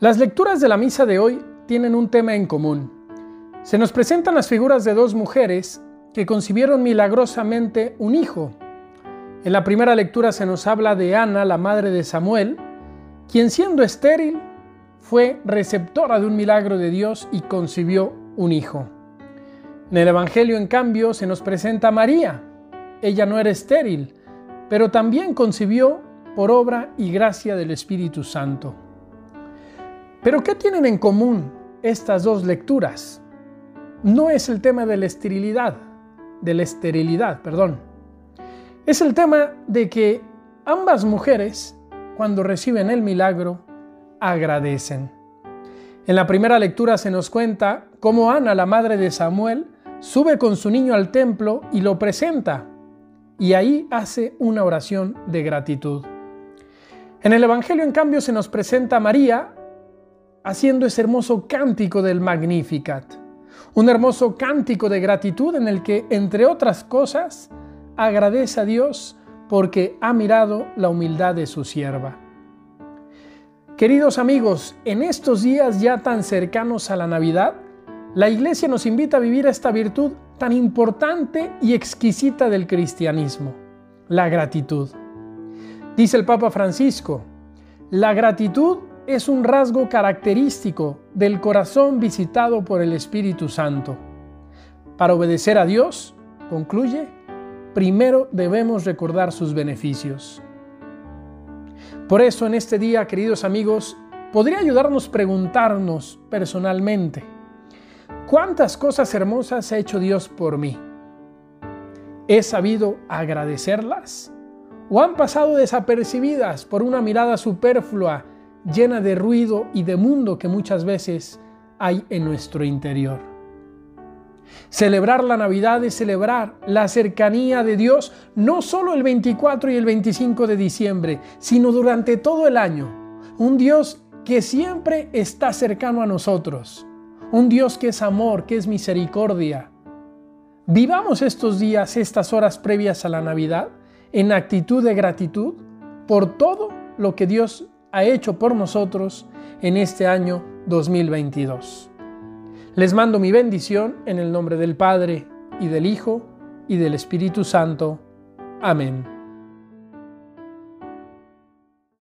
Las lecturas de la misa de hoy tienen un tema en común. Se nos presentan las figuras de dos mujeres que concibieron milagrosamente un hijo. En la primera lectura se nos habla de Ana, la madre de Samuel, quien siendo estéril fue receptora de un milagro de Dios y concibió un hijo. En el Evangelio, en cambio, se nos presenta a María. Ella no era estéril, pero también concibió por obra y gracia del Espíritu Santo. Pero ¿qué tienen en común estas dos lecturas? No es el tema de la esterilidad, de la esterilidad, perdón. Es el tema de que ambas mujeres, cuando reciben el milagro, agradecen. En la primera lectura se nos cuenta cómo Ana, la madre de Samuel, sube con su niño al templo y lo presenta, y ahí hace una oración de gratitud. En el Evangelio, en cambio, se nos presenta a María, haciendo ese hermoso cántico del Magnificat. Un hermoso cántico de gratitud en el que, entre otras cosas, agradece a Dios porque ha mirado la humildad de su sierva. Queridos amigos, en estos días ya tan cercanos a la Navidad, la Iglesia nos invita a vivir esta virtud tan importante y exquisita del cristianismo, la gratitud. Dice el Papa Francisco, la gratitud es un rasgo característico del corazón visitado por el Espíritu Santo. Para obedecer a Dios, concluye, primero debemos recordar sus beneficios. Por eso en este día, queridos amigos, podría ayudarnos preguntarnos personalmente, ¿cuántas cosas hermosas ha hecho Dios por mí? ¿He sabido agradecerlas? ¿O han pasado desapercibidas por una mirada superflua llena de ruido y de mundo que muchas veces hay en nuestro interior. Celebrar la Navidad es celebrar la cercanía de Dios no solo el 24 y el 25 de diciembre, sino durante todo el año. Un Dios que siempre está cercano a nosotros. Un Dios que es amor, que es misericordia. Vivamos estos días, estas horas previas a la Navidad, en actitud de gratitud por todo lo que Dios ha hecho por nosotros en este año 2022. Les mando mi bendición en el nombre del Padre y del Hijo y del Espíritu Santo. Amén.